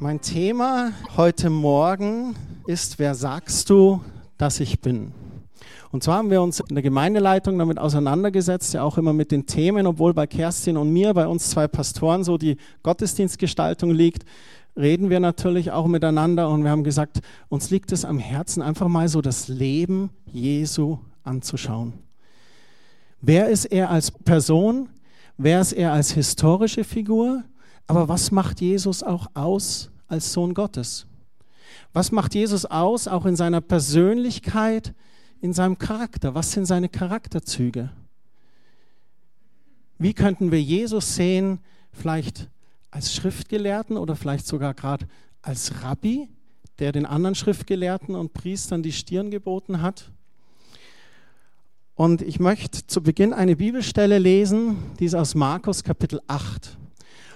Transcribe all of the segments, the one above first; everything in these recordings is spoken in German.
Mein Thema heute Morgen ist, wer sagst du, dass ich bin? Und zwar haben wir uns in der Gemeindeleitung damit auseinandergesetzt, ja auch immer mit den Themen, obwohl bei Kerstin und mir, bei uns zwei Pastoren, so die Gottesdienstgestaltung liegt, reden wir natürlich auch miteinander und wir haben gesagt, uns liegt es am Herzen, einfach mal so das Leben Jesu anzuschauen. Wer ist er als Person? Wer ist er als historische Figur? Aber was macht Jesus auch aus als Sohn Gottes? Was macht Jesus aus, auch in seiner Persönlichkeit, in seinem Charakter? Was sind seine Charakterzüge? Wie könnten wir Jesus sehen, vielleicht als Schriftgelehrten oder vielleicht sogar gerade als Rabbi, der den anderen Schriftgelehrten und Priestern die Stirn geboten hat? Und ich möchte zu Beginn eine Bibelstelle lesen, die ist aus Markus Kapitel 8.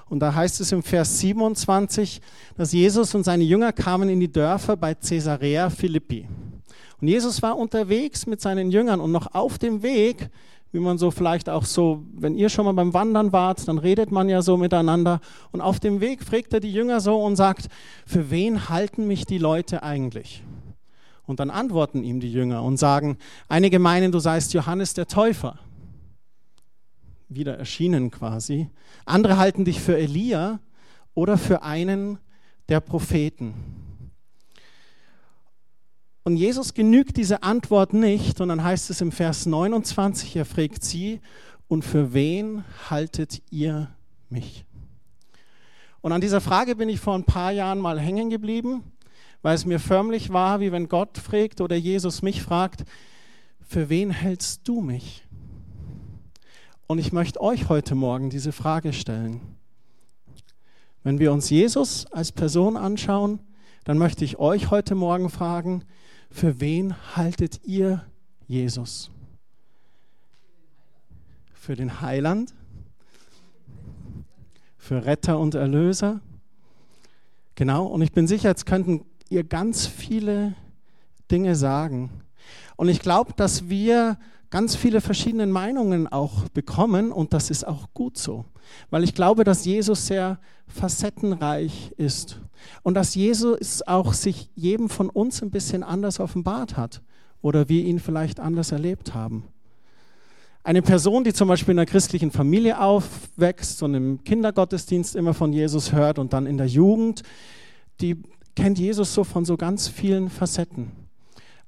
Und da heißt es im Vers 27, dass Jesus und seine Jünger kamen in die Dörfer bei Caesarea Philippi. Und Jesus war unterwegs mit seinen Jüngern und noch auf dem Weg, wie man so vielleicht auch so, wenn ihr schon mal beim Wandern wart, dann redet man ja so miteinander. Und auf dem Weg fragt er die Jünger so und sagt, für wen halten mich die Leute eigentlich? Und dann antworten ihm die Jünger und sagen, einige meinen, du seist Johannes der Täufer wieder erschienen quasi. Andere halten dich für Elia oder für einen der Propheten. Und Jesus genügt diese Antwort nicht, und dann heißt es im Vers 29, er fragt sie, und für wen haltet ihr mich? Und an dieser Frage bin ich vor ein paar Jahren mal hängen geblieben, weil es mir förmlich war, wie wenn Gott fragt oder Jesus mich fragt, für wen hältst du mich? Und ich möchte euch heute Morgen diese Frage stellen. Wenn wir uns Jesus als Person anschauen, dann möchte ich euch heute Morgen fragen, für wen haltet ihr Jesus? Für den Heiland? Für Retter und Erlöser? Genau, und ich bin sicher, jetzt könnten ihr ganz viele Dinge sagen. Und ich glaube, dass wir ganz viele verschiedene Meinungen auch bekommen und das ist auch gut so, weil ich glaube, dass Jesus sehr facettenreich ist und dass Jesus auch sich jedem von uns ein bisschen anders offenbart hat oder wir ihn vielleicht anders erlebt haben. Eine Person, die zum Beispiel in einer christlichen Familie aufwächst und im Kindergottesdienst immer von Jesus hört und dann in der Jugend, die kennt Jesus so von so ganz vielen Facetten.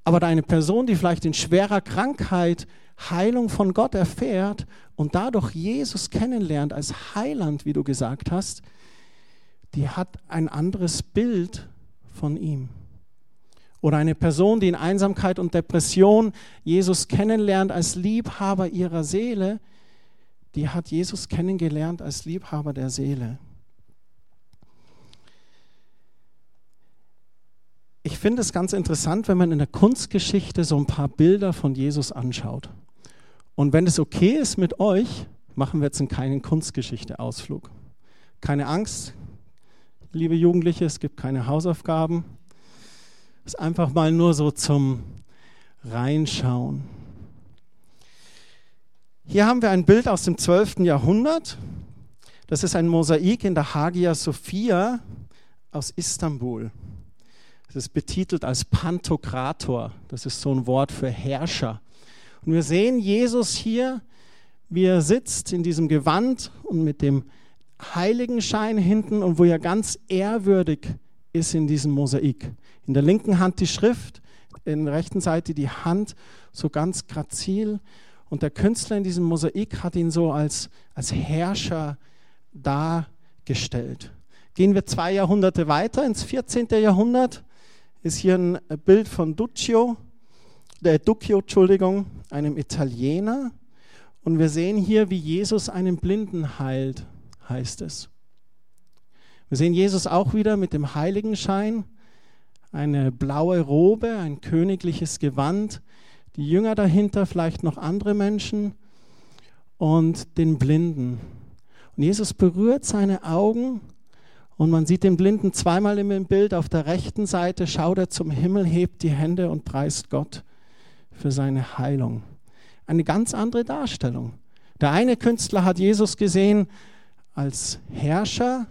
Aber eine Person, die vielleicht in schwerer Krankheit Heilung von Gott erfährt und dadurch Jesus kennenlernt als Heiland, wie du gesagt hast, die hat ein anderes Bild von ihm. Oder eine Person, die in Einsamkeit und Depression Jesus kennenlernt als Liebhaber ihrer Seele, die hat Jesus kennengelernt als Liebhaber der Seele. Ich finde es ganz interessant, wenn man in der Kunstgeschichte so ein paar Bilder von Jesus anschaut. Und wenn es okay ist mit euch, machen wir jetzt einen kleinen Kunstgeschichte-Ausflug. Keine Angst, liebe Jugendliche, es gibt keine Hausaufgaben. Es ist einfach mal nur so zum Reinschauen. Hier haben wir ein Bild aus dem 12. Jahrhundert. Das ist ein Mosaik in der Hagia Sophia aus Istanbul. Das ist betitelt als Pantokrator. Das ist so ein Wort für Herrscher. Und wir sehen Jesus hier, wie er sitzt in diesem Gewand und mit dem Heiligenschein hinten und wo er ganz ehrwürdig ist in diesem Mosaik. In der linken Hand die Schrift, in der rechten Seite die Hand, so ganz grazil. Und der Künstler in diesem Mosaik hat ihn so als, als Herrscher dargestellt. Gehen wir zwei Jahrhunderte weiter ins 14. Jahrhundert ist hier ein Bild von Duccio, der Duccio, Entschuldigung, einem Italiener. Und wir sehen hier, wie Jesus einen Blinden heilt, heißt es. Wir sehen Jesus auch wieder mit dem Heiligenschein, eine blaue Robe, ein königliches Gewand, die Jünger dahinter, vielleicht noch andere Menschen und den Blinden. Und Jesus berührt seine Augen und man sieht den Blinden zweimal im Bild. Auf der rechten Seite schaut er zum Himmel, hebt die Hände und preist Gott für seine Heilung. Eine ganz andere Darstellung. Der eine Künstler hat Jesus gesehen als Herrscher,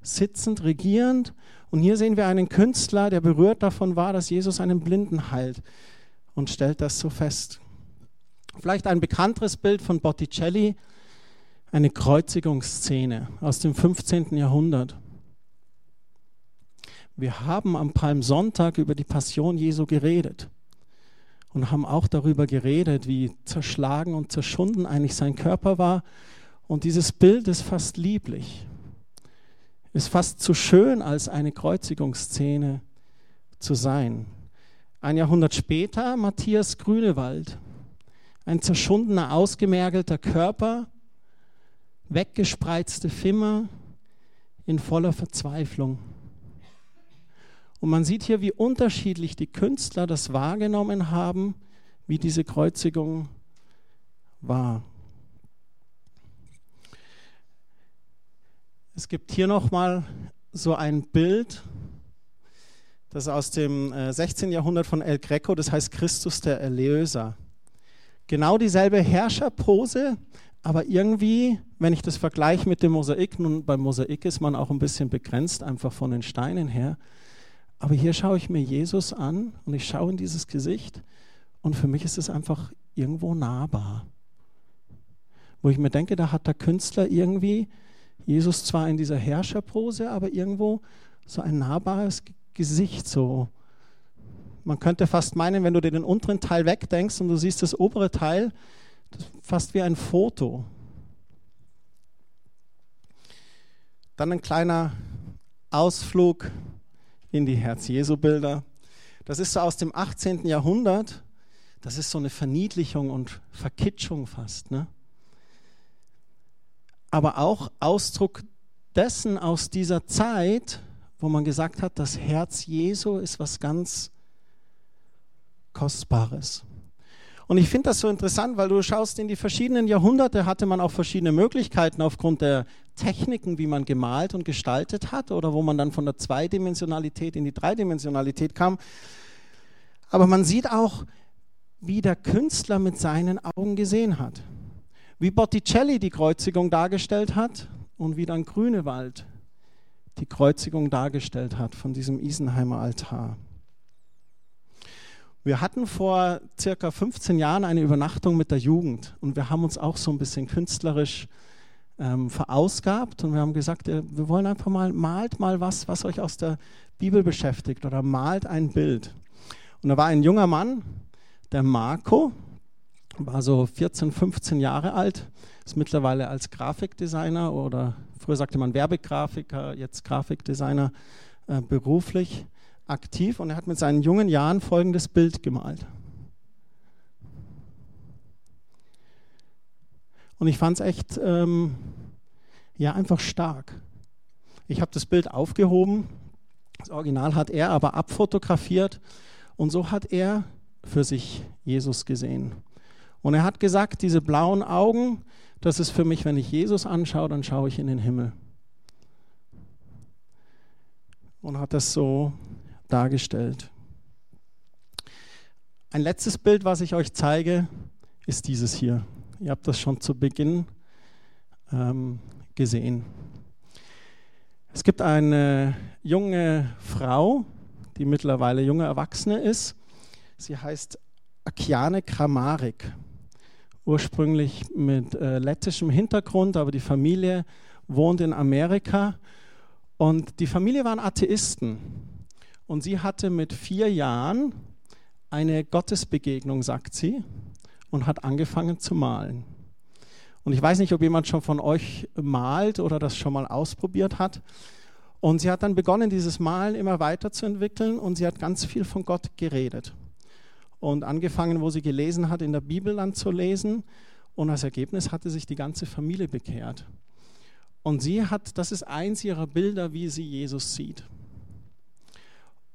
sitzend, regierend. Und hier sehen wir einen Künstler, der berührt davon war, dass Jesus einen Blinden heilt und stellt das so fest. Vielleicht ein bekannteres Bild von Botticelli, eine Kreuzigungsszene aus dem 15. Jahrhundert. Wir haben am Palmsonntag über die Passion Jesu geredet und haben auch darüber geredet, wie zerschlagen und zerschunden eigentlich sein Körper war. Und dieses Bild ist fast lieblich, ist fast zu schön, als eine Kreuzigungsszene zu sein. Ein Jahrhundert später Matthias Grünewald, ein zerschundener, ausgemergelter Körper, weggespreizte Fimmer in voller Verzweiflung. Und man sieht hier, wie unterschiedlich die Künstler das wahrgenommen haben, wie diese Kreuzigung war. Es gibt hier nochmal so ein Bild, das aus dem 16. Äh, Jahrhundert von El Greco, das heißt Christus der Erlöser. Genau dieselbe Herrscherpose, aber irgendwie, wenn ich das vergleiche mit dem Mosaik, nun beim Mosaik ist man auch ein bisschen begrenzt, einfach von den Steinen her, aber hier schaue ich mir Jesus an und ich schaue in dieses Gesicht und für mich ist es einfach irgendwo nahbar. Wo ich mir denke, da hat der Künstler irgendwie Jesus zwar in dieser Herrscherpose, aber irgendwo so ein nahbares Gesicht. So. Man könnte fast meinen, wenn du dir den unteren Teil wegdenkst und du siehst das obere Teil, das fast wie ein Foto. Dann ein kleiner Ausflug in die Herz-Jesu-Bilder. Das ist so aus dem 18. Jahrhundert. Das ist so eine Verniedlichung und Verkitschung fast. Ne? Aber auch Ausdruck dessen aus dieser Zeit, wo man gesagt hat, das Herz Jesu ist was ganz Kostbares. Und ich finde das so interessant, weil du schaust in die verschiedenen Jahrhunderte, hatte man auch verschiedene Möglichkeiten aufgrund der Techniken, wie man gemalt und gestaltet hat oder wo man dann von der Zweidimensionalität in die Dreidimensionalität kam. Aber man sieht auch, wie der Künstler mit seinen Augen gesehen hat. Wie Botticelli die Kreuzigung dargestellt hat und wie dann Grünewald die Kreuzigung dargestellt hat von diesem Isenheimer Altar. Wir hatten vor circa 15 Jahren eine Übernachtung mit der Jugend und wir haben uns auch so ein bisschen künstlerisch ähm, verausgabt und wir haben gesagt, äh, wir wollen einfach mal, malt mal was, was euch aus der Bibel beschäftigt oder malt ein Bild. Und da war ein junger Mann, der Marco, war so 14, 15 Jahre alt, ist mittlerweile als Grafikdesigner oder früher sagte man Werbegrafiker, jetzt Grafikdesigner äh, beruflich aktiv und er hat mit seinen jungen Jahren folgendes Bild gemalt. Und ich fand es echt, ähm, ja, einfach stark. Ich habe das Bild aufgehoben, das Original hat er aber abfotografiert und so hat er für sich Jesus gesehen. Und er hat gesagt, diese blauen Augen, das ist für mich, wenn ich Jesus anschaue, dann schaue ich in den Himmel. Und hat das so dargestellt. Ein letztes Bild, was ich euch zeige, ist dieses hier. Ihr habt das schon zu Beginn ähm, gesehen. Es gibt eine junge Frau, die mittlerweile junge Erwachsene ist. Sie heißt Akiane Kramarik. Ursprünglich mit äh, lettischem Hintergrund, aber die Familie wohnt in Amerika. Und die Familie waren Atheisten. Und sie hatte mit vier Jahren eine Gottesbegegnung, sagt sie, und hat angefangen zu malen. Und ich weiß nicht, ob jemand schon von euch malt oder das schon mal ausprobiert hat. Und sie hat dann begonnen, dieses Malen immer weiterzuentwickeln und sie hat ganz viel von Gott geredet. Und angefangen, wo sie gelesen hat, in der Bibel dann zu lesen. Und als Ergebnis hatte sich die ganze Familie bekehrt. Und sie hat, das ist eins ihrer Bilder, wie sie Jesus sieht.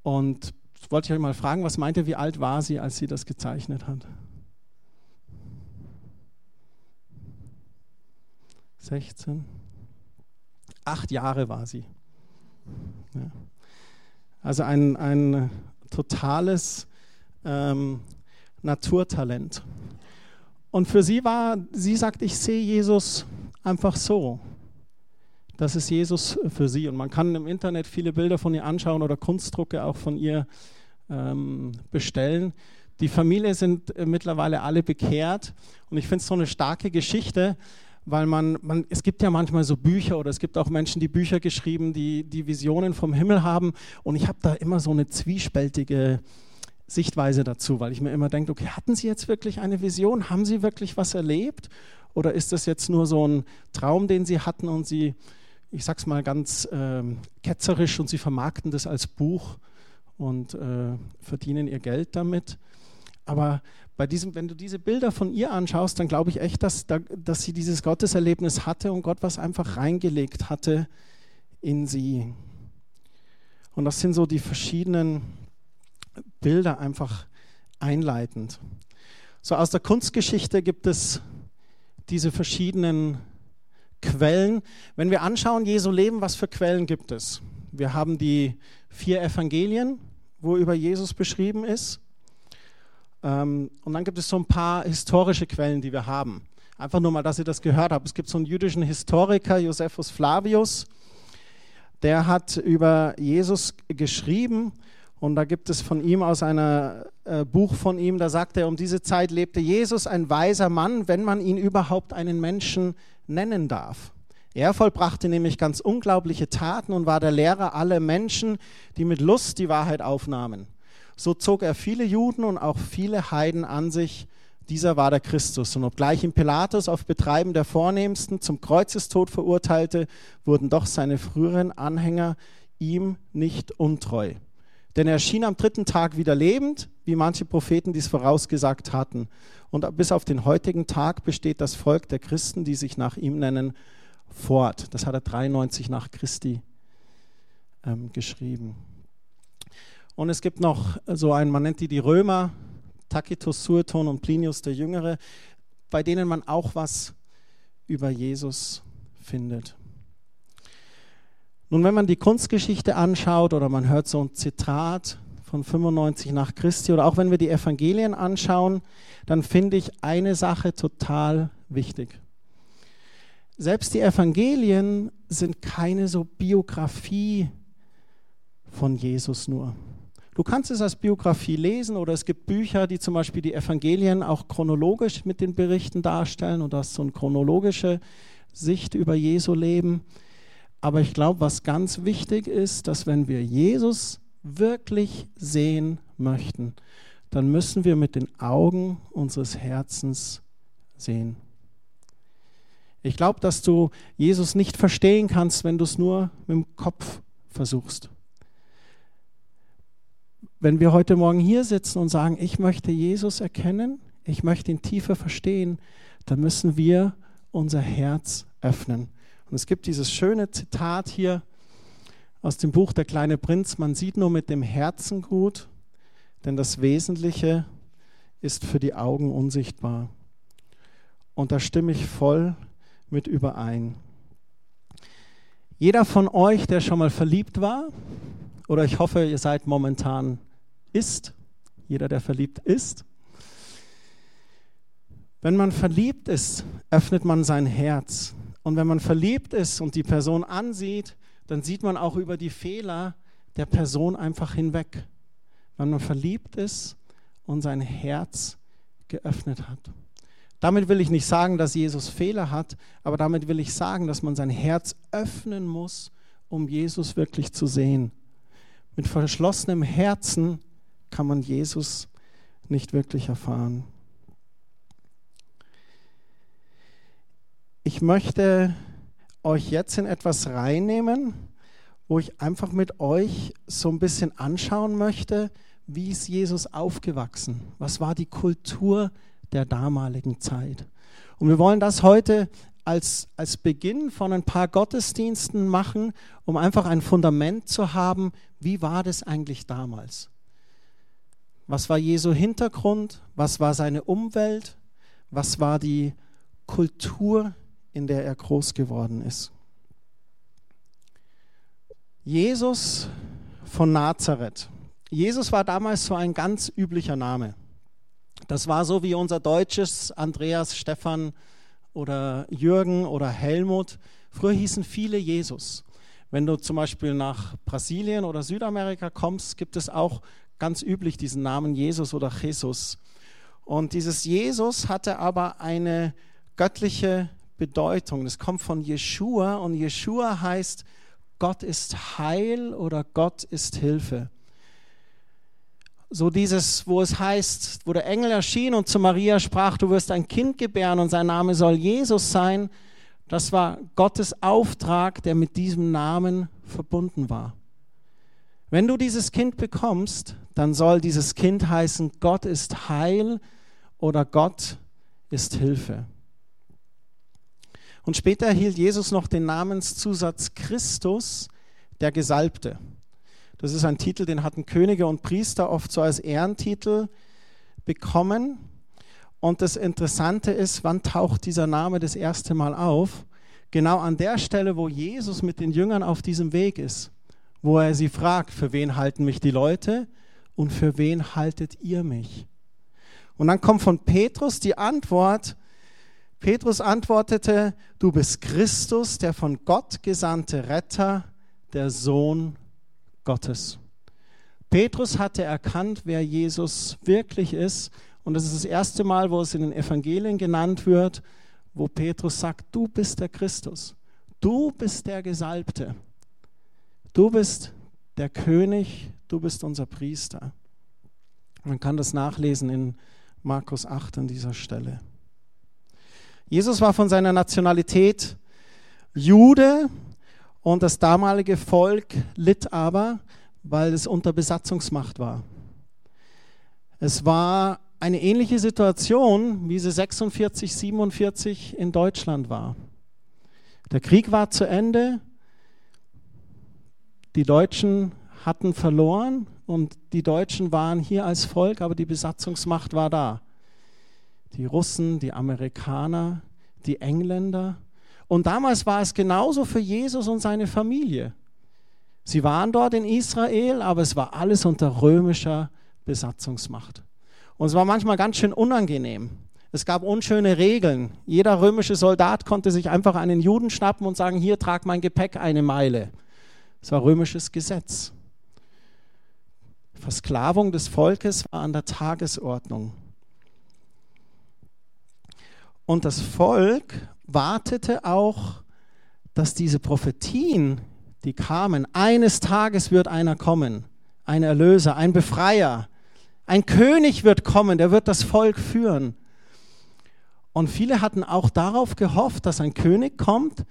Und wollte ich euch mal fragen, was meint ihr, wie alt war sie, als sie das gezeichnet hat? 16? Acht Jahre war sie. Ja. Also ein, ein totales ähm, Naturtalent. Und für sie war, sie sagt, ich sehe Jesus einfach so das ist Jesus für sie. Und man kann im Internet viele Bilder von ihr anschauen oder Kunstdrucke auch von ihr ähm, bestellen. Die Familie sind äh, mittlerweile alle bekehrt und ich finde es so eine starke Geschichte, weil man, man, es gibt ja manchmal so Bücher oder es gibt auch Menschen, die Bücher geschrieben, die, die Visionen vom Himmel haben und ich habe da immer so eine zwiespältige Sichtweise dazu, weil ich mir immer denke, okay, hatten Sie jetzt wirklich eine Vision? Haben Sie wirklich was erlebt? Oder ist das jetzt nur so ein Traum, den Sie hatten und Sie, ich sag's mal ganz äh, ketzerisch, und Sie vermarkten das als Buch und äh, verdienen Ihr Geld damit? Aber bei diesem, wenn du diese Bilder von ihr anschaust, dann glaube ich echt, dass, dass sie dieses Gotteserlebnis hatte und Gott was einfach reingelegt hatte in sie. Und das sind so die verschiedenen Bilder einfach einleitend. So aus der Kunstgeschichte gibt es diese verschiedenen Quellen. Wenn wir anschauen, Jesu Leben, was für Quellen gibt es? Wir haben die vier Evangelien, wo über Jesus beschrieben ist. Ähm, und dann gibt es so ein paar historische Quellen, die wir haben. Einfach nur mal, dass ihr das gehört habt. Es gibt so einen jüdischen Historiker, Josephus Flavius, der hat über Jesus geschrieben und da gibt es von ihm aus einem äh, Buch von ihm, da sagt er, um diese Zeit lebte Jesus, ein weiser Mann, wenn man ihn überhaupt einen Menschen nennen darf. Er vollbrachte nämlich ganz unglaubliche Taten und war der Lehrer aller Menschen, die mit Lust die Wahrheit aufnahmen. So zog er viele Juden und auch viele Heiden an sich. Dieser war der Christus. Und obgleich ihn Pilatus auf Betreiben der Vornehmsten zum Kreuzestod verurteilte, wurden doch seine früheren Anhänger ihm nicht untreu. Denn er erschien am dritten Tag wieder lebend, wie manche Propheten dies vorausgesagt hatten. Und bis auf den heutigen Tag besteht das Volk der Christen, die sich nach ihm nennen, fort. Das hat er 93 nach Christi ähm, geschrieben. Und es gibt noch so einen, man nennt die die Römer, Tacitus, Sueton und Plinius der Jüngere, bei denen man auch was über Jesus findet. Nun, wenn man die Kunstgeschichte anschaut oder man hört so ein Zitat von 95 nach Christi oder auch wenn wir die Evangelien anschauen, dann finde ich eine Sache total wichtig. Selbst die Evangelien sind keine so Biografie von Jesus nur. Du kannst es als Biografie lesen oder es gibt Bücher, die zum Beispiel die Evangelien auch chronologisch mit den Berichten darstellen und hast so eine chronologische Sicht über Jesu Leben. Aber ich glaube, was ganz wichtig ist, dass wenn wir Jesus wirklich sehen möchten, dann müssen wir mit den Augen unseres Herzens sehen. Ich glaube, dass du Jesus nicht verstehen kannst, wenn du es nur mit dem Kopf versuchst wenn wir heute Morgen hier sitzen und sagen, ich möchte Jesus erkennen, ich möchte ihn tiefer verstehen, dann müssen wir unser Herz öffnen. Und es gibt dieses schöne Zitat hier aus dem Buch Der kleine Prinz, man sieht nur mit dem Herzen gut, denn das Wesentliche ist für die Augen unsichtbar. Und da stimme ich voll mit überein. Jeder von euch, der schon mal verliebt war, oder ich hoffe, ihr seid momentan ist, jeder, der verliebt ist. Wenn man verliebt ist, öffnet man sein Herz. Und wenn man verliebt ist und die Person ansieht, dann sieht man auch über die Fehler der Person einfach hinweg. Wenn man verliebt ist und sein Herz geöffnet hat. Damit will ich nicht sagen, dass Jesus Fehler hat, aber damit will ich sagen, dass man sein Herz öffnen muss, um Jesus wirklich zu sehen. Mit verschlossenem Herzen kann man Jesus nicht wirklich erfahren. Ich möchte euch jetzt in etwas reinnehmen, wo ich einfach mit euch so ein bisschen anschauen möchte, wie ist Jesus aufgewachsen? Was war die Kultur der damaligen Zeit? Und wir wollen das heute als, als Beginn von ein paar Gottesdiensten machen, um einfach ein Fundament zu haben, wie war das eigentlich damals? Was war Jesu Hintergrund? Was war seine Umwelt? Was war die Kultur, in der er groß geworden ist? Jesus von Nazareth. Jesus war damals so ein ganz üblicher Name. Das war so wie unser deutsches Andreas, Stefan oder Jürgen oder Helmut. Früher hießen viele Jesus. Wenn du zum Beispiel nach Brasilien oder Südamerika kommst, gibt es auch ganz üblich diesen Namen Jesus oder Jesus. Und dieses Jesus hatte aber eine göttliche Bedeutung. Das kommt von Jeshua und Jeshua heißt, Gott ist Heil oder Gott ist Hilfe. So dieses, wo es heißt, wo der Engel erschien und zu Maria sprach, du wirst ein Kind gebären und sein Name soll Jesus sein, das war Gottes Auftrag, der mit diesem Namen verbunden war. Wenn du dieses Kind bekommst, dann soll dieses Kind heißen, Gott ist Heil oder Gott ist Hilfe. Und später erhielt Jesus noch den Namenszusatz Christus, der Gesalbte. Das ist ein Titel, den hatten Könige und Priester oft so als Ehrentitel bekommen. Und das Interessante ist, wann taucht dieser Name das erste Mal auf? Genau an der Stelle, wo Jesus mit den Jüngern auf diesem Weg ist, wo er sie fragt, für wen halten mich die Leute und für wen haltet ihr mich? Und dann kommt von Petrus die Antwort, Petrus antwortete, du bist Christus, der von Gott gesandte Retter, der Sohn Gottes. Petrus hatte erkannt, wer Jesus wirklich ist und das ist das erste Mal, wo es in den Evangelien genannt wird, wo Petrus sagt, du bist der Christus, du bist der Gesalbte, du bist der König, du bist unser Priester. Man kann das nachlesen in Markus 8 an dieser Stelle. Jesus war von seiner Nationalität Jude und das damalige Volk litt aber, weil es unter Besatzungsmacht war. Es war eine ähnliche Situation, wie sie 46, 47 in Deutschland war. Der Krieg war zu Ende, die Deutschen hatten verloren und die Deutschen waren hier als Volk, aber die Besatzungsmacht war da. Die Russen, die Amerikaner, die Engländer. Und damals war es genauso für Jesus und seine Familie. Sie waren dort in Israel, aber es war alles unter römischer Besatzungsmacht. Und es war manchmal ganz schön unangenehm. Es gab unschöne Regeln. Jeder römische Soldat konnte sich einfach einen Juden schnappen und sagen, hier trag mein Gepäck eine Meile. Es war römisches Gesetz. Versklavung des Volkes war an der Tagesordnung. Und das Volk wartete auch, dass diese Prophetien, die kamen, eines Tages wird einer kommen, ein Erlöser, ein Befreier, ein König wird kommen, der wird das Volk führen. Und viele hatten auch darauf gehofft, dass ein König kommt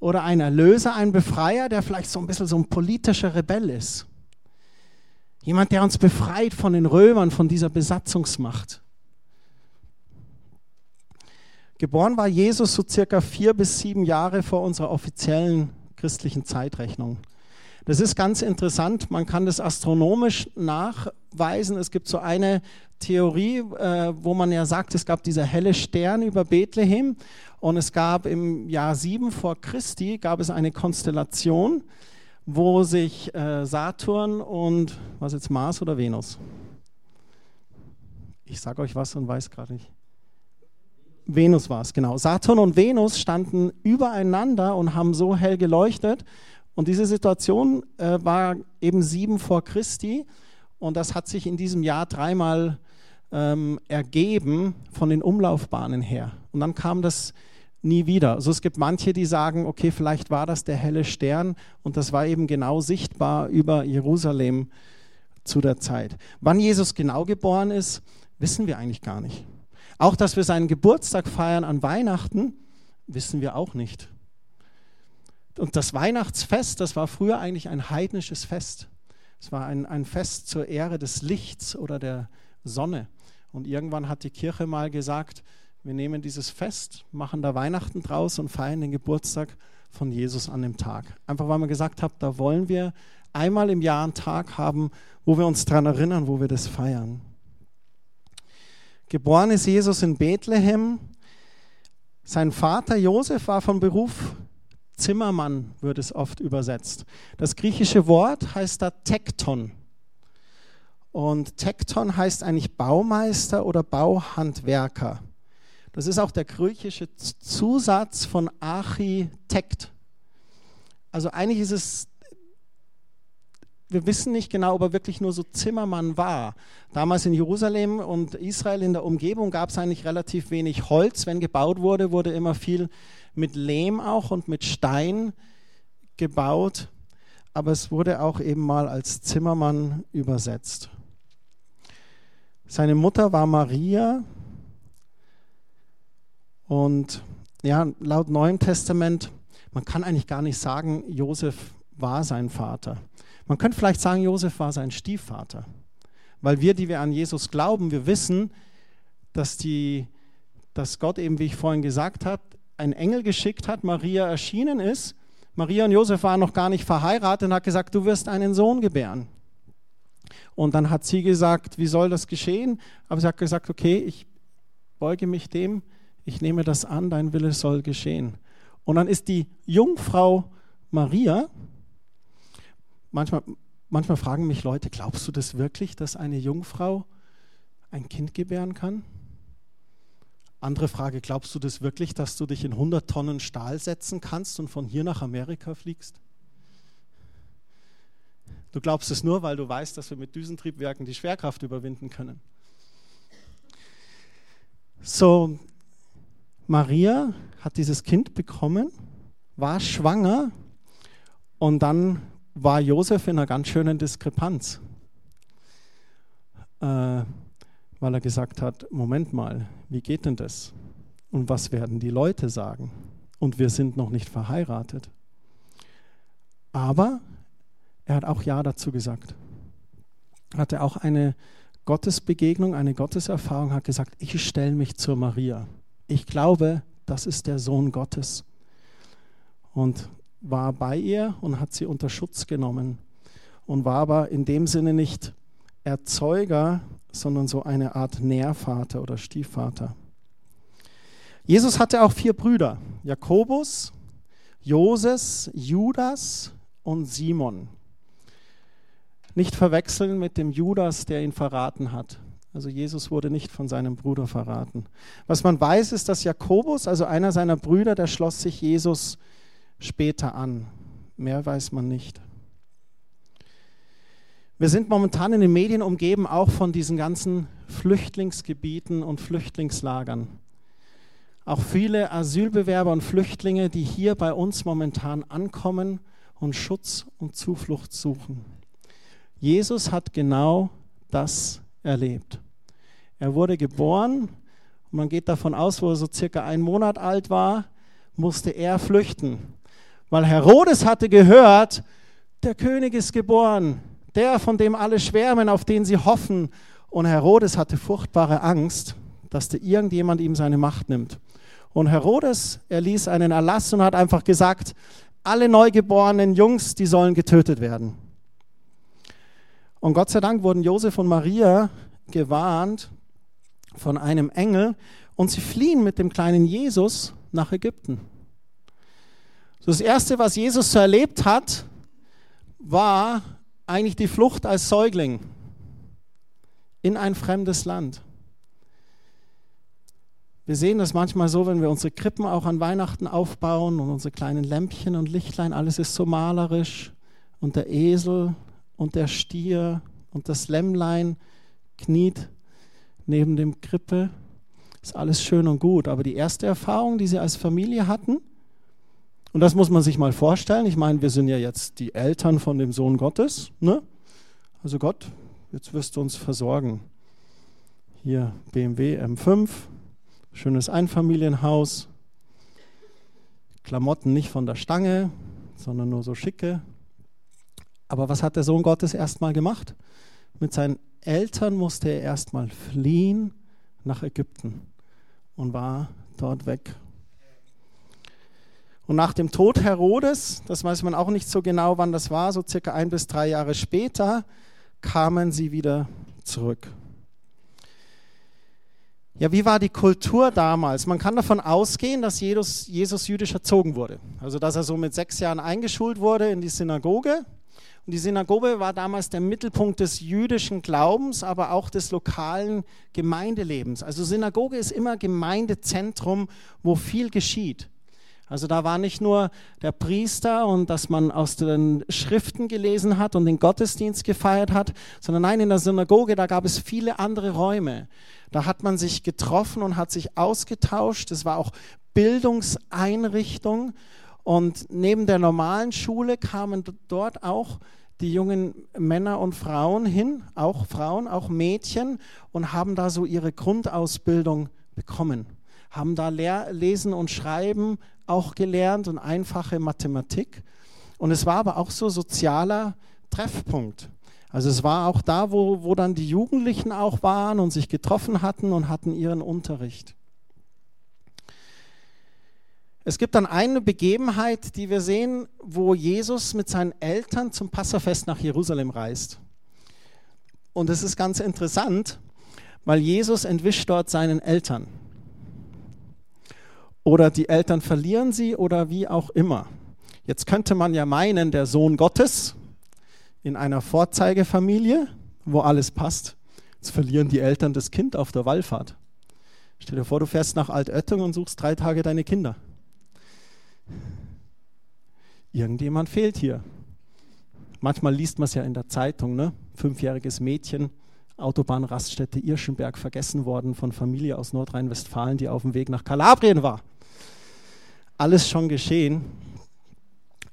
oder ein Erlöser, ein Befreier, der vielleicht so ein bisschen so ein politischer Rebell ist. Jemand, der uns befreit von den Römern, von dieser Besatzungsmacht. Geboren war Jesus so circa vier bis sieben Jahre vor unserer offiziellen christlichen Zeitrechnung. Das ist ganz interessant. Man kann das astronomisch nachweisen. Es gibt so eine Theorie, äh, wo man ja sagt, es gab dieser helle Stern über Bethlehem und es gab im Jahr 7 vor Christi gab es eine Konstellation, wo sich äh, Saturn und was jetzt Mars oder Venus? Ich sage euch was und weiß gerade nicht. Venus war es, genau. Saturn und Venus standen übereinander und haben so hell geleuchtet, und diese Situation äh, war eben sieben vor Christi und das hat sich in diesem Jahr dreimal ähm, ergeben von den Umlaufbahnen her. Und dann kam das nie wieder. Also es gibt manche, die sagen, okay, vielleicht war das der helle Stern und das war eben genau sichtbar über Jerusalem zu der Zeit. Wann Jesus genau geboren ist, wissen wir eigentlich gar nicht. Auch, dass wir seinen Geburtstag feiern an Weihnachten, wissen wir auch nicht. Und das Weihnachtsfest, das war früher eigentlich ein heidnisches Fest. Es war ein, ein Fest zur Ehre des Lichts oder der Sonne. Und irgendwann hat die Kirche mal gesagt, wir nehmen dieses Fest, machen da Weihnachten draus und feiern den Geburtstag von Jesus an dem Tag. Einfach weil man gesagt hat, da wollen wir einmal im Jahr einen Tag haben, wo wir uns daran erinnern, wo wir das feiern. Geboren ist Jesus in Bethlehem. Sein Vater Josef war von Beruf Zimmermann wird es oft übersetzt. Das griechische Wort heißt da Tekton. Und Tekton heißt eigentlich Baumeister oder Bauhandwerker. Das ist auch der griechische Zusatz von Architekt. Also eigentlich ist es, wir wissen nicht genau, ob er wirklich nur so Zimmermann war. Damals in Jerusalem und Israel in der Umgebung gab es eigentlich relativ wenig Holz. Wenn gebaut wurde, wurde immer viel mit Lehm auch und mit Stein gebaut. Aber es wurde auch eben mal als Zimmermann übersetzt. Seine Mutter war Maria. Und ja, laut Neuem Testament, man kann eigentlich gar nicht sagen, Josef war sein Vater. Man könnte vielleicht sagen, Josef war sein Stiefvater. Weil wir, die wir an Jesus glauben, wir wissen, dass, die, dass Gott eben, wie ich vorhin gesagt habe, einen Engel geschickt hat, Maria erschienen ist. Maria und Josef waren noch gar nicht verheiratet und hat gesagt, du wirst einen Sohn gebären. Und dann hat sie gesagt, wie soll das geschehen? Aber sie hat gesagt, okay, ich beuge mich dem, ich nehme das an, dein Wille soll geschehen. Und dann ist die Jungfrau Maria, manchmal, manchmal fragen mich Leute, glaubst du das wirklich, dass eine Jungfrau ein Kind gebären kann? Andere Frage, glaubst du das wirklich, dass du dich in 100 Tonnen Stahl setzen kannst und von hier nach Amerika fliegst? Du glaubst es nur, weil du weißt, dass wir mit Düsentriebwerken die Schwerkraft überwinden können. So, Maria hat dieses Kind bekommen, war schwanger und dann war Josef in einer ganz schönen Diskrepanz, äh, weil er gesagt hat, Moment mal, wie geht denn das? Und was werden die Leute sagen? Und wir sind noch nicht verheiratet. Aber er hat auch Ja dazu gesagt. Hatte auch eine Gottesbegegnung, eine Gotteserfahrung, hat gesagt, ich stelle mich zur Maria. Ich glaube, das ist der Sohn Gottes. Und war bei ihr und hat sie unter Schutz genommen und war aber in dem Sinne nicht Erzeuger, sondern so eine Art Nährvater oder Stiefvater. Jesus hatte auch vier Brüder, Jakobus, Joses, Judas und Simon. Nicht verwechseln mit dem Judas, der ihn verraten hat. Also Jesus wurde nicht von seinem Bruder verraten. Was man weiß, ist, dass Jakobus, also einer seiner Brüder, der schloss sich Jesus später an. Mehr weiß man nicht. Wir sind momentan in den Medien umgeben auch von diesen ganzen Flüchtlingsgebieten und Flüchtlingslagern. Auch viele Asylbewerber und Flüchtlinge, die hier bei uns momentan ankommen und Schutz und Zuflucht suchen. Jesus hat genau das erlebt. Er wurde geboren und man geht davon aus, wo er so circa einen Monat alt war, musste er flüchten. Weil Herodes hatte gehört, der König ist geboren, der, von dem alle schwärmen, auf den sie hoffen. Und Herodes hatte furchtbare Angst, dass da irgendjemand ihm seine Macht nimmt. Und Herodes erließ einen Erlass und hat einfach gesagt, alle neugeborenen Jungs, die sollen getötet werden. Und Gott sei Dank wurden Josef und Maria gewarnt von einem Engel und sie fliehen mit dem kleinen Jesus nach Ägypten. Das Erste, was Jesus so erlebt hat, war eigentlich die Flucht als Säugling in ein fremdes Land. Wir sehen das manchmal so, wenn wir unsere Krippen auch an Weihnachten aufbauen und unsere kleinen Lämpchen und Lichtlein, alles ist so malerisch und der Esel und der Stier und das Lämmlein kniet neben dem Krippe. Ist alles schön und gut. Aber die erste Erfahrung, die sie als Familie hatten, und das muss man sich mal vorstellen. Ich meine, wir sind ja jetzt die Eltern von dem Sohn Gottes. Ne? Also Gott, jetzt wirst du uns versorgen. Hier BMW M5, schönes Einfamilienhaus, Klamotten nicht von der Stange, sondern nur so schicke. Aber was hat der Sohn Gottes erstmal gemacht? Mit seinen Eltern musste er erstmal fliehen nach Ägypten und war dort weg. Und nach dem Tod Herodes, das weiß man auch nicht so genau, wann das war, so circa ein bis drei Jahre später, kamen sie wieder zurück. Ja, wie war die Kultur damals? Man kann davon ausgehen, dass Jesus, Jesus jüdisch erzogen wurde. Also, dass er so mit sechs Jahren eingeschult wurde in die Synagoge Und die Synagoge war damals der Mittelpunkt des jüdischen Glaubens, aber auch des lokalen Gemeindelebens. Also Synagoge ist immer Gemeindezentrum, wo viel geschieht. Also da war nicht nur der Priester und dass man aus den Schriften gelesen hat und den Gottesdienst gefeiert hat, sondern nein, in der Synagoge, da gab es viele andere Räume. Da hat man sich getroffen und hat sich ausgetauscht. Es war auch Bildungseinrichtung. Und neben der normalen Schule kamen dort auch die jungen Männer und Frauen hin, auch Frauen, auch Mädchen, und haben da so ihre Grundausbildung bekommen. Haben da Lehr Lesen und Schreiben auch gelernt und einfache Mathematik. Und es war aber auch so sozialer Treffpunkt. Also es war auch da, wo, wo dann die Jugendlichen auch waren und sich getroffen hatten und hatten ihren Unterricht. Es gibt dann eine Begebenheit, die wir sehen, wo Jesus mit seinen Eltern zum Passafest nach Jerusalem reist. Und es ist ganz interessant, weil Jesus entwischt dort seinen Eltern. Oder die Eltern verlieren sie oder wie auch immer. Jetzt könnte man ja meinen, der Sohn Gottes in einer Vorzeigefamilie, wo alles passt, jetzt verlieren die Eltern das Kind auf der Wallfahrt. Stell dir vor, du fährst nach Altötting und suchst drei Tage deine Kinder. Irgendjemand fehlt hier. Manchmal liest man es ja in der Zeitung, ne? Fünfjähriges Mädchen, Autobahnraststätte Irschenberg vergessen worden von Familie aus Nordrhein-Westfalen, die auf dem Weg nach Kalabrien war. Alles schon geschehen.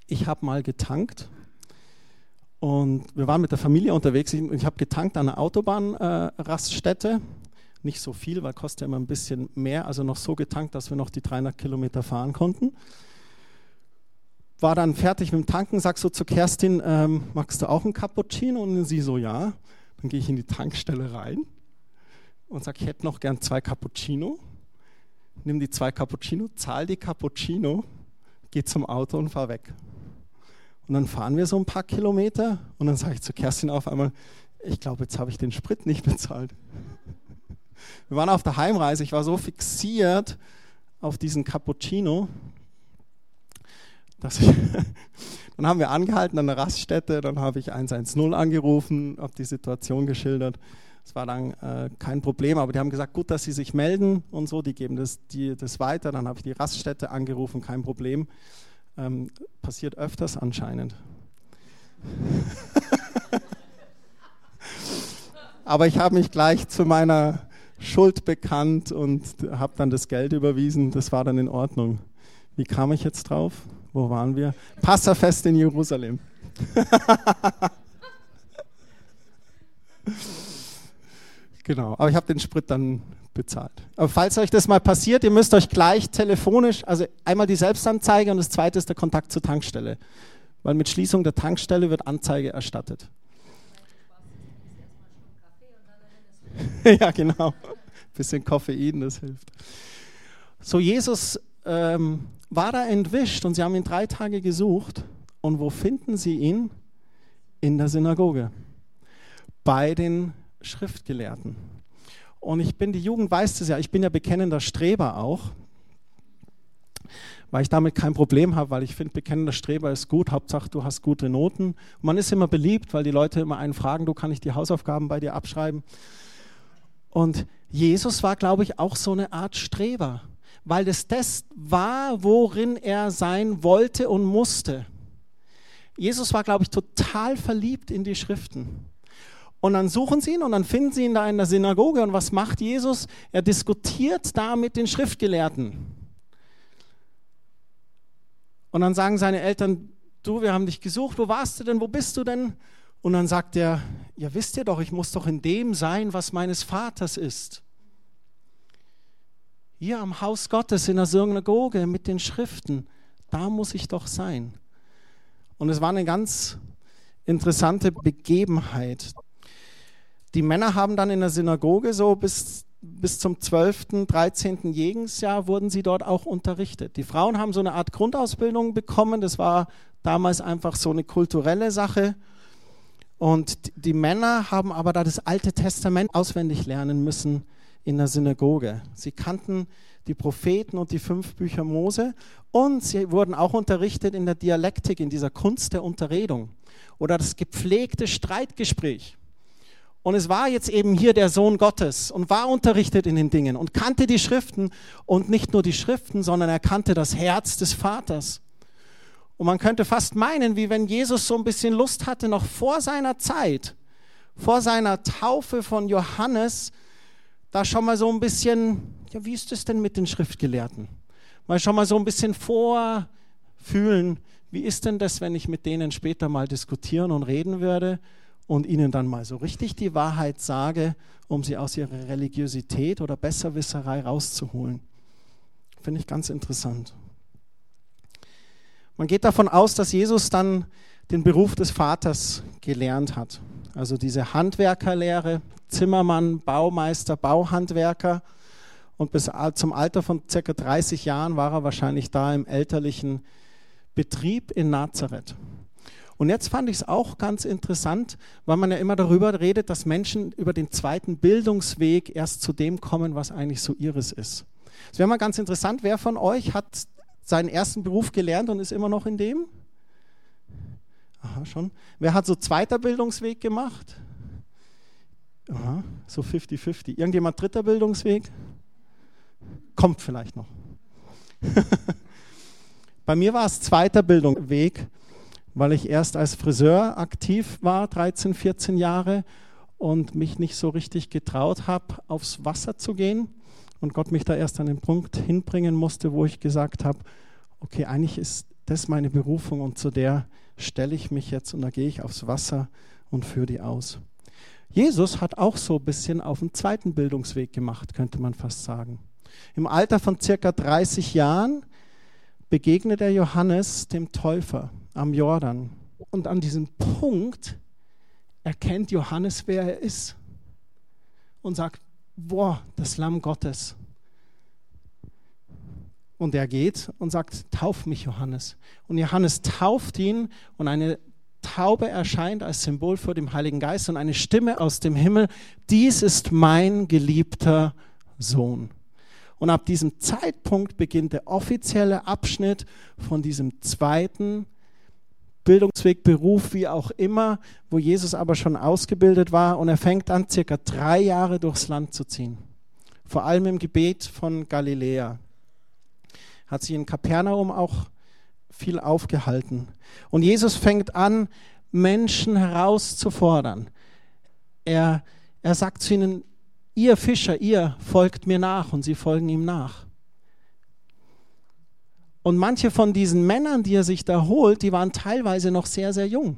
Ich habe mal getankt und wir waren mit der Familie unterwegs und ich habe getankt an einer Autobahnraststätte. Äh, Nicht so viel, weil kostet ja immer ein bisschen mehr, also noch so getankt, dass wir noch die 300 Kilometer fahren konnten war dann fertig mit dem Tanken, sagst so zu Kerstin, ähm, magst du auch einen Cappuccino? Und sie so, ja. Dann gehe ich in die Tankstelle rein und sage, ich hätte noch gern zwei Cappuccino. Nimm die zwei Cappuccino, zahl die Cappuccino, geh zum Auto und fahr weg. Und dann fahren wir so ein paar Kilometer und dann sage ich zu Kerstin auf einmal, ich glaube, jetzt habe ich den Sprit nicht bezahlt. Wir waren auf der Heimreise, ich war so fixiert auf diesen Cappuccino, dass ich, dann haben wir angehalten an der Raststätte, dann habe ich 110 angerufen, habe die Situation geschildert. Es war dann äh, kein Problem, aber die haben gesagt, gut, dass sie sich melden und so, die geben das, die, das weiter. Dann habe ich die Raststätte angerufen, kein Problem. Ähm, passiert öfters anscheinend. aber ich habe mich gleich zu meiner Schuld bekannt und habe dann das Geld überwiesen. Das war dann in Ordnung. Wie kam ich jetzt drauf? Wo waren wir? Passafest in Jerusalem. genau, aber ich habe den Sprit dann bezahlt. Aber falls euch das mal passiert, ihr müsst euch gleich telefonisch, also einmal die Selbstanzeige und das zweite ist der Kontakt zur Tankstelle. Weil mit Schließung der Tankstelle wird Anzeige erstattet. ja, genau. Bisschen Koffein, das hilft. So, Jesus ähm, war er entwischt und sie haben ihn drei Tage gesucht. Und wo finden sie ihn? In der Synagoge. Bei den Schriftgelehrten. Und ich bin, die Jugend weiß das ja, ich bin ja bekennender Streber auch, weil ich damit kein Problem habe, weil ich finde, bekennender Streber ist gut, Hauptsache du hast gute Noten. Und man ist immer beliebt, weil die Leute immer einen fragen, du kann ich die Hausaufgaben bei dir abschreiben. Und Jesus war, glaube ich, auch so eine Art Streber weil es das war, worin er sein wollte und musste. Jesus war, glaube ich, total verliebt in die Schriften. Und dann suchen sie ihn und dann finden sie ihn da in der Synagoge. Und was macht Jesus? Er diskutiert da mit den Schriftgelehrten. Und dann sagen seine Eltern, du, wir haben dich gesucht, wo warst du denn, wo bist du denn? Und dann sagt er, ja wisst ihr doch, ich muss doch in dem sein, was meines Vaters ist hier am Haus Gottes in der Synagoge mit den Schriften, da muss ich doch sein. Und es war eine ganz interessante Begebenheit. Die Männer haben dann in der Synagoge so bis, bis zum 12., 13. Jegensjahr wurden sie dort auch unterrichtet. Die Frauen haben so eine Art Grundausbildung bekommen, das war damals einfach so eine kulturelle Sache. Und die Männer haben aber da das Alte Testament auswendig lernen müssen in der Synagoge. Sie kannten die Propheten und die fünf Bücher Mose und sie wurden auch unterrichtet in der Dialektik, in dieser Kunst der Unterredung. oder das gepflegte Streitgespräch. Und es war jetzt eben hier der Sohn Gottes und war unterrichtet in den Dingen und kannte die Schriften und nicht nur die Schriften, sondern er kannte das Herz des Vaters. Und man könnte fast meinen, wie wenn Jesus so ein bisschen Lust hatte, noch vor seiner Zeit, vor seiner Taufe von Johannes, da schon mal so ein bisschen, ja, wie ist es denn mit den Schriftgelehrten? Mal schon mal so ein bisschen vorfühlen, wie ist denn das, wenn ich mit denen später mal diskutieren und reden würde und ihnen dann mal so richtig die Wahrheit sage, um sie aus ihrer Religiosität oder Besserwisserei rauszuholen. Finde ich ganz interessant. Man geht davon aus, dass Jesus dann den Beruf des Vaters gelernt hat. Also diese Handwerkerlehre, Zimmermann, Baumeister, Bauhandwerker. Und bis zum Alter von circa 30 Jahren war er wahrscheinlich da im elterlichen Betrieb in Nazareth. Und jetzt fand ich es auch ganz interessant, weil man ja immer darüber redet, dass Menschen über den zweiten Bildungsweg erst zu dem kommen, was eigentlich so ihres ist. Es wäre mal ganz interessant, wer von euch hat seinen ersten Beruf gelernt und ist immer noch in dem? Aha, schon. Wer hat so zweiter Bildungsweg gemacht? Aha, so 50-50. Irgendjemand dritter Bildungsweg? Kommt vielleicht noch. Bei mir war es zweiter Bildungsweg, weil ich erst als Friseur aktiv war, 13, 14 Jahre, und mich nicht so richtig getraut habe, aufs Wasser zu gehen und Gott mich da erst an den Punkt hinbringen musste, wo ich gesagt habe, okay, eigentlich ist das meine Berufung und zu der stelle ich mich jetzt und da gehe ich aufs Wasser und führe die aus. Jesus hat auch so ein bisschen auf dem zweiten Bildungsweg gemacht, könnte man fast sagen. Im Alter von circa 30 Jahren begegnet er Johannes dem Täufer am Jordan. Und an diesem Punkt erkennt Johannes, wer er ist und sagt, boah, das Lamm Gottes. Und er geht und sagt, tauf mich Johannes. Und Johannes tauft ihn und eine Taube erscheint als Symbol vor dem Heiligen Geist und eine Stimme aus dem Himmel, dies ist mein geliebter Sohn. Und ab diesem Zeitpunkt beginnt der offizielle Abschnitt von diesem zweiten Bildungsweg, Beruf, wie auch immer, wo Jesus aber schon ausgebildet war. Und er fängt an, circa drei Jahre durchs Land zu ziehen. Vor allem im Gebet von Galiläa hat sich in Kapernaum auch viel aufgehalten. Und Jesus fängt an, Menschen herauszufordern. Er, er sagt zu ihnen, ihr Fischer, ihr folgt mir nach und sie folgen ihm nach. Und manche von diesen Männern, die er sich da holt, die waren teilweise noch sehr, sehr jung.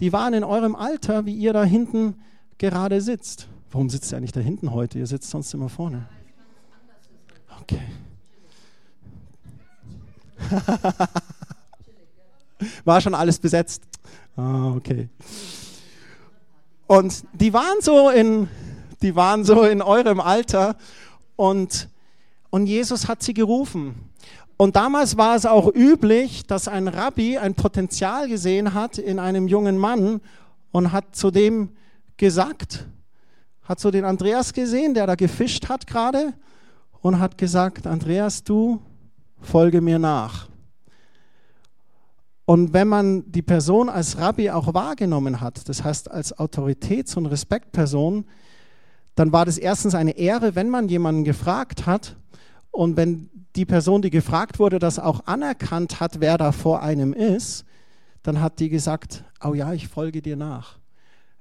Die waren in eurem Alter, wie ihr da hinten gerade sitzt. Warum sitzt ihr eigentlich da hinten heute? Ihr sitzt sonst immer vorne. Okay. War schon alles besetzt. Ah, okay. Und die waren so in, die waren so in eurem Alter und, und Jesus hat sie gerufen. Und damals war es auch üblich, dass ein Rabbi ein Potenzial gesehen hat in einem jungen Mann und hat zu dem gesagt, hat so den Andreas gesehen, der da gefischt hat gerade und hat gesagt, Andreas, du folge mir nach. Und wenn man die Person als Rabbi auch wahrgenommen hat, das heißt als Autoritäts- und Respektperson, dann war das erstens eine Ehre, wenn man jemanden gefragt hat und wenn die Person, die gefragt wurde, das auch anerkannt hat, wer da vor einem ist, dann hat die gesagt, oh ja, ich folge dir nach.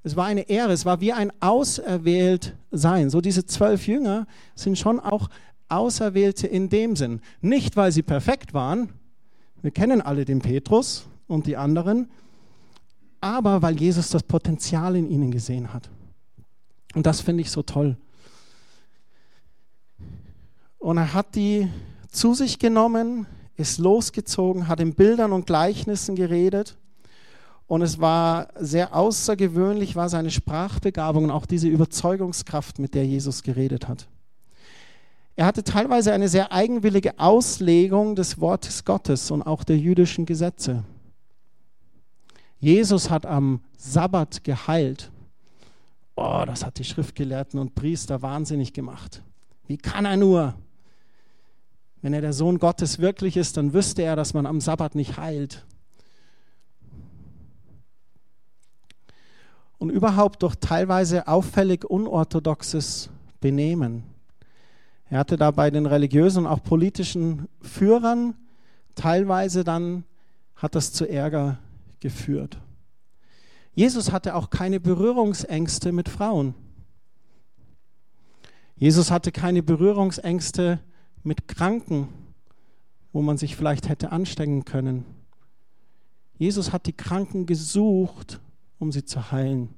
Es war eine Ehre, es war wie ein auserwählt sein. So diese zwölf Jünger sind schon auch Auserwählte in dem Sinn. Nicht, weil sie perfekt waren, wir kennen alle den Petrus und die anderen, aber weil Jesus das Potenzial in ihnen gesehen hat. Und das finde ich so toll. Und er hat die zu sich genommen, ist losgezogen, hat in Bildern und Gleichnissen geredet. Und es war sehr außergewöhnlich, war seine Sprachbegabung und auch diese Überzeugungskraft, mit der Jesus geredet hat. Er hatte teilweise eine sehr eigenwillige Auslegung des Wortes Gottes und auch der jüdischen Gesetze. Jesus hat am Sabbat geheilt. Oh, das hat die Schriftgelehrten und Priester wahnsinnig gemacht. Wie kann er nur? Wenn er der Sohn Gottes wirklich ist, dann wüsste er, dass man am Sabbat nicht heilt. und überhaupt durch teilweise auffällig unorthodoxes Benehmen. Er hatte da bei den religiösen und auch politischen Führern teilweise dann hat das zu Ärger geführt. Jesus hatte auch keine Berührungsängste mit Frauen. Jesus hatte keine Berührungsängste mit Kranken, wo man sich vielleicht hätte anstecken können. Jesus hat die Kranken gesucht, um sie zu heilen.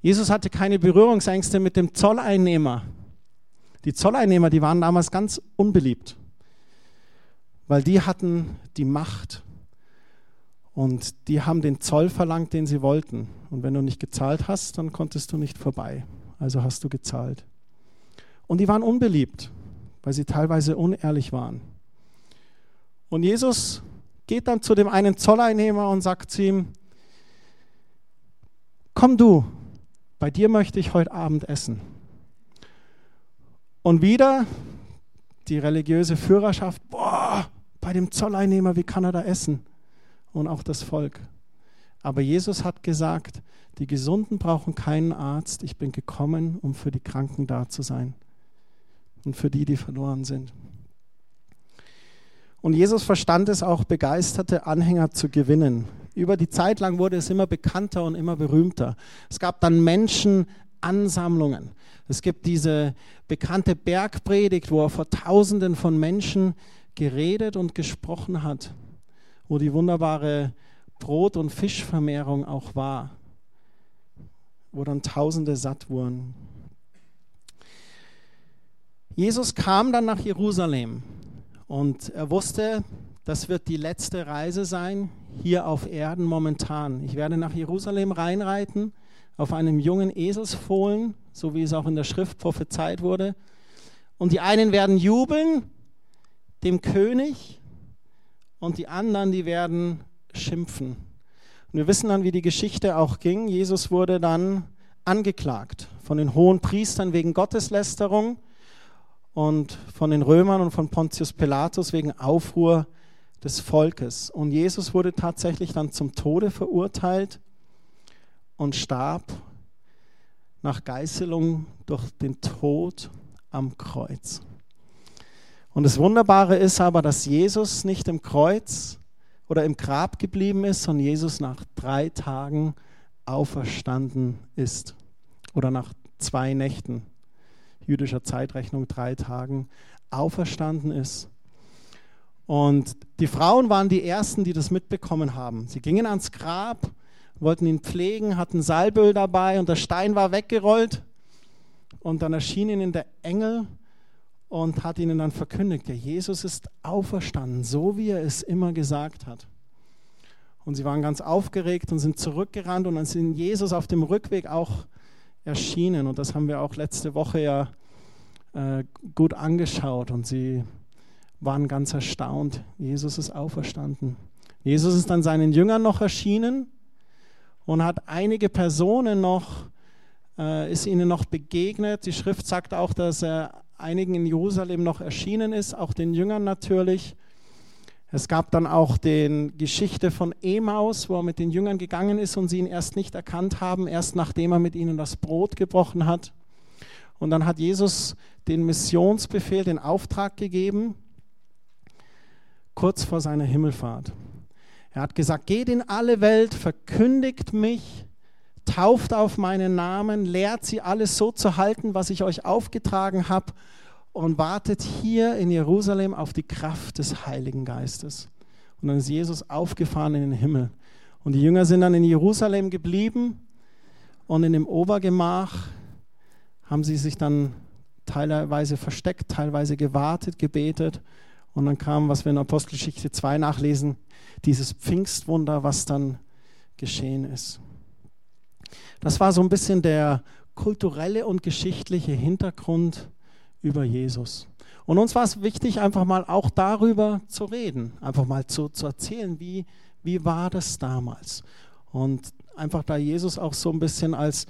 Jesus hatte keine Berührungsängste mit dem Zolleinnehmer. Die Zolleinnehmer, die waren damals ganz unbeliebt, weil die hatten die Macht und die haben den Zoll verlangt, den sie wollten. Und wenn du nicht gezahlt hast, dann konntest du nicht vorbei. Also hast du gezahlt. Und die waren unbeliebt, weil sie teilweise unehrlich waren. Und Jesus geht dann zu dem einen Zolleinnehmer und sagt zu ihm, komm du, bei dir möchte ich heute Abend essen. Und wieder die religiöse Führerschaft, boah, bei dem Zolleinnehmer, wie kann er da essen? Und auch das Volk. Aber Jesus hat gesagt, die Gesunden brauchen keinen Arzt, ich bin gekommen, um für die Kranken da zu sein und für die, die verloren sind. Und Jesus verstand es auch, begeisterte Anhänger zu gewinnen. Über die Zeit lang wurde es immer bekannter und immer berühmter. Es gab dann Menschenansammlungen. Es gibt diese bekannte Bergpredigt, wo er vor Tausenden von Menschen geredet und gesprochen hat, wo die wunderbare Brot- und Fischvermehrung auch war, wo dann Tausende satt wurden. Jesus kam dann nach Jerusalem und er wusste, das wird die letzte Reise sein hier auf Erden momentan. Ich werde nach Jerusalem reinreiten auf einem jungen Eselsfohlen, so wie es auch in der Schrift prophezeit wurde. Und die einen werden jubeln dem König und die anderen, die werden schimpfen. Und wir wissen dann, wie die Geschichte auch ging. Jesus wurde dann angeklagt von den hohen Priestern wegen Gotteslästerung und von den Römern und von Pontius Pilatus wegen Aufruhr des Volkes. Und Jesus wurde tatsächlich dann zum Tode verurteilt und starb nach Geißelung durch den Tod am Kreuz. Und das Wunderbare ist aber, dass Jesus nicht im Kreuz oder im Grab geblieben ist, sondern Jesus nach drei Tagen auferstanden ist. Oder nach zwei Nächten jüdischer Zeitrechnung drei Tagen auferstanden ist. Und die Frauen waren die Ersten, die das mitbekommen haben. Sie gingen ans Grab, wollten ihn pflegen, hatten Salböl dabei und der Stein war weggerollt. Und dann erschien ihnen der Engel und hat ihnen dann verkündigt, der Jesus ist auferstanden, so wie er es immer gesagt hat. Und sie waren ganz aufgeregt und sind zurückgerannt und dann sind Jesus auf dem Rückweg auch erschienen. Und das haben wir auch letzte Woche ja äh, gut angeschaut und sie waren ganz erstaunt. Jesus ist auferstanden. Jesus ist dann seinen Jüngern noch erschienen und hat einige Personen noch, äh, ist ihnen noch begegnet. Die Schrift sagt auch, dass er einigen in Jerusalem noch erschienen ist, auch den Jüngern natürlich. Es gab dann auch die Geschichte von Emaus, wo er mit den Jüngern gegangen ist und sie ihn erst nicht erkannt haben, erst nachdem er mit ihnen das Brot gebrochen hat. Und dann hat Jesus den Missionsbefehl, den Auftrag gegeben, kurz vor seiner Himmelfahrt. Er hat gesagt, geht in alle Welt, verkündigt mich, tauft auf meinen Namen, lehrt sie alles so zu halten, was ich euch aufgetragen habe und wartet hier in Jerusalem auf die Kraft des Heiligen Geistes. Und dann ist Jesus aufgefahren in den Himmel. Und die Jünger sind dann in Jerusalem geblieben und in dem Obergemach haben sie sich dann teilweise versteckt, teilweise gewartet, gebetet. Und dann kam, was wir in Apostelgeschichte 2 nachlesen, dieses Pfingstwunder, was dann geschehen ist. Das war so ein bisschen der kulturelle und geschichtliche Hintergrund über Jesus. Und uns war es wichtig, einfach mal auch darüber zu reden, einfach mal zu, zu erzählen, wie, wie war das damals. Und einfach da Jesus auch so ein bisschen als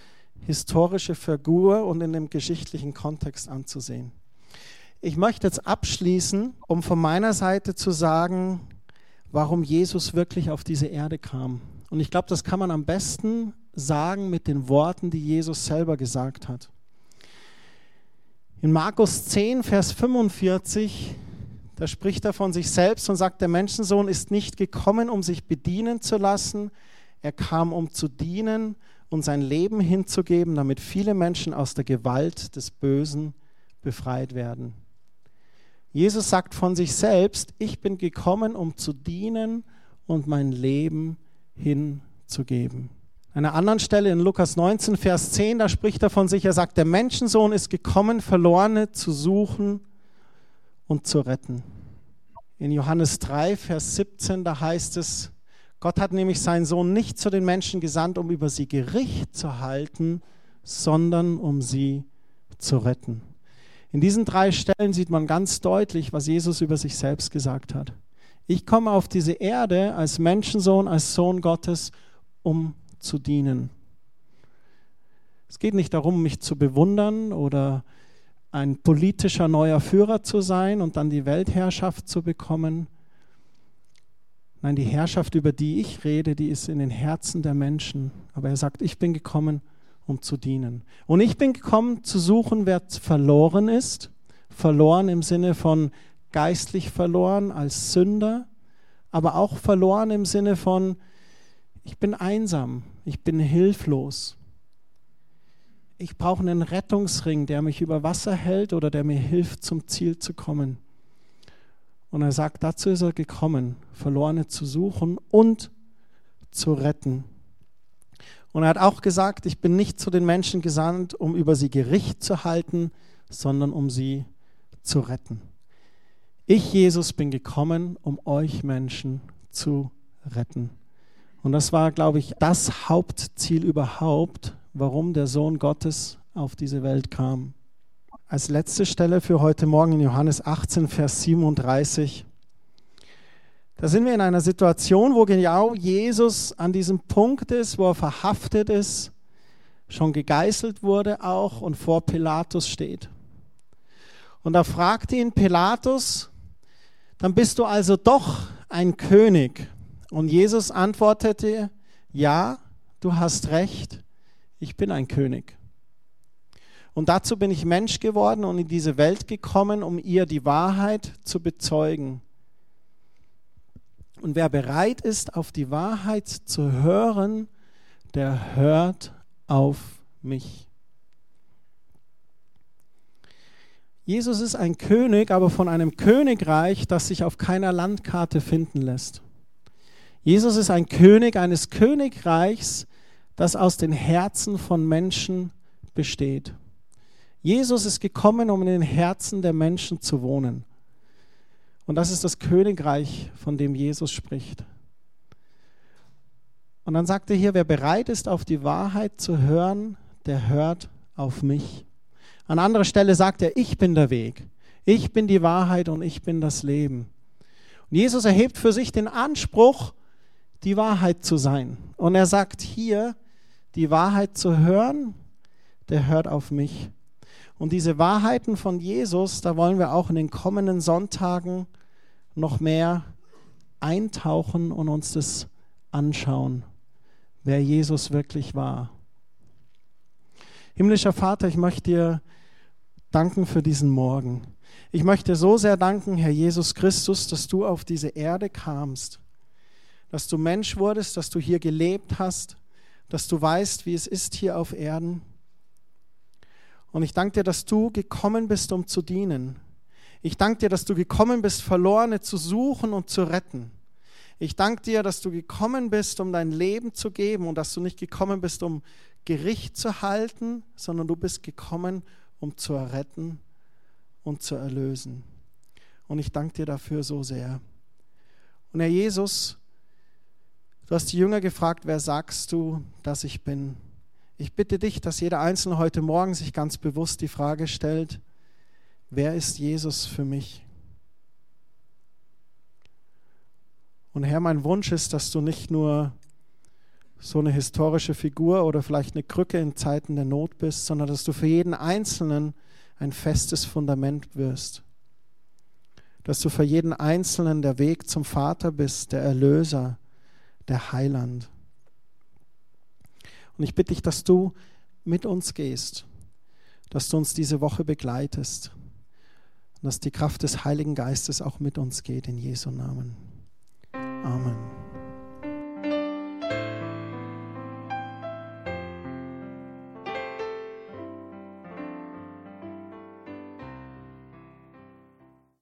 historische Figur und in dem geschichtlichen Kontext anzusehen. Ich möchte jetzt abschließen, um von meiner Seite zu sagen, warum Jesus wirklich auf diese Erde kam. Und ich glaube, das kann man am besten sagen mit den Worten, die Jesus selber gesagt hat. In Markus 10, Vers 45, da spricht er von sich selbst und sagt, der Menschensohn ist nicht gekommen, um sich bedienen zu lassen, er kam, um zu dienen und sein Leben hinzugeben, damit viele Menschen aus der Gewalt des Bösen befreit werden. Jesus sagt von sich selbst, ich bin gekommen, um zu dienen und mein Leben hinzugeben. An einer anderen Stelle in Lukas 19, Vers 10, da spricht er von sich, er sagt, der Menschensohn ist gekommen, Verlorene zu suchen und zu retten. In Johannes 3, Vers 17, da heißt es, Gott hat nämlich seinen Sohn nicht zu den Menschen gesandt, um über sie Gericht zu halten, sondern um sie zu retten. In diesen drei Stellen sieht man ganz deutlich, was Jesus über sich selbst gesagt hat. Ich komme auf diese Erde als Menschensohn, als Sohn Gottes, um zu dienen. Es geht nicht darum, mich zu bewundern oder ein politischer neuer Führer zu sein und dann die Weltherrschaft zu bekommen. Nein, die Herrschaft, über die ich rede, die ist in den Herzen der Menschen. Aber er sagt, ich bin gekommen, um zu dienen. Und ich bin gekommen, zu suchen, wer verloren ist. Verloren im Sinne von geistlich verloren als Sünder, aber auch verloren im Sinne von, ich bin einsam, ich bin hilflos. Ich brauche einen Rettungsring, der mich über Wasser hält oder der mir hilft, zum Ziel zu kommen. Und er sagt, dazu ist er gekommen, Verlorene zu suchen und zu retten. Und er hat auch gesagt, ich bin nicht zu den Menschen gesandt, um über sie Gericht zu halten, sondern um sie zu retten. Ich, Jesus, bin gekommen, um euch Menschen zu retten. Und das war, glaube ich, das Hauptziel überhaupt, warum der Sohn Gottes auf diese Welt kam. Als letzte Stelle für heute Morgen in Johannes 18, Vers 37. Da sind wir in einer Situation, wo genau Jesus an diesem Punkt ist, wo er verhaftet ist, schon gegeißelt wurde auch und vor Pilatus steht. Und da fragt ihn Pilatus, dann bist du also doch ein König. Und Jesus antwortete, ja, du hast recht, ich bin ein König. Und dazu bin ich Mensch geworden und in diese Welt gekommen, um ihr die Wahrheit zu bezeugen. Und wer bereit ist, auf die Wahrheit zu hören, der hört auf mich. Jesus ist ein König, aber von einem Königreich, das sich auf keiner Landkarte finden lässt. Jesus ist ein König eines Königreichs, das aus den Herzen von Menschen besteht. Jesus ist gekommen, um in den Herzen der Menschen zu wohnen. Und das ist das Königreich, von dem Jesus spricht. Und dann sagt er hier, wer bereit ist, auf die Wahrheit zu hören, der hört auf mich. An anderer Stelle sagt er, ich bin der Weg, ich bin die Wahrheit und ich bin das Leben. Und Jesus erhebt für sich den Anspruch, die Wahrheit zu sein. Und er sagt hier, die Wahrheit zu hören, der hört auf mich. Und diese Wahrheiten von Jesus, da wollen wir auch in den kommenden Sonntagen noch mehr eintauchen und uns das anschauen, wer Jesus wirklich war. Himmlischer Vater, ich möchte dir danken für diesen Morgen. Ich möchte so sehr danken, Herr Jesus Christus, dass du auf diese Erde kamst, dass du Mensch wurdest, dass du hier gelebt hast, dass du weißt, wie es ist hier auf Erden. Und ich danke dir, dass du gekommen bist, um zu dienen. Ich danke dir, dass du gekommen bist, Verlorene zu suchen und zu retten. Ich danke dir, dass du gekommen bist, um dein Leben zu geben und dass du nicht gekommen bist, um Gericht zu halten, sondern du bist gekommen, um zu erretten und zu erlösen. Und ich danke dir dafür so sehr. Und Herr Jesus, du hast die Jünger gefragt, wer sagst du, dass ich bin? Ich bitte dich, dass jeder Einzelne heute Morgen sich ganz bewusst die Frage stellt, wer ist Jesus für mich? Und Herr, mein Wunsch ist, dass du nicht nur so eine historische Figur oder vielleicht eine Krücke in Zeiten der Not bist, sondern dass du für jeden Einzelnen ein festes Fundament wirst. Dass du für jeden Einzelnen der Weg zum Vater bist, der Erlöser, der Heiland. Und ich bitte dich, dass du mit uns gehst, dass du uns diese Woche begleitest und dass die Kraft des Heiligen Geistes auch mit uns geht in Jesu Namen. Amen.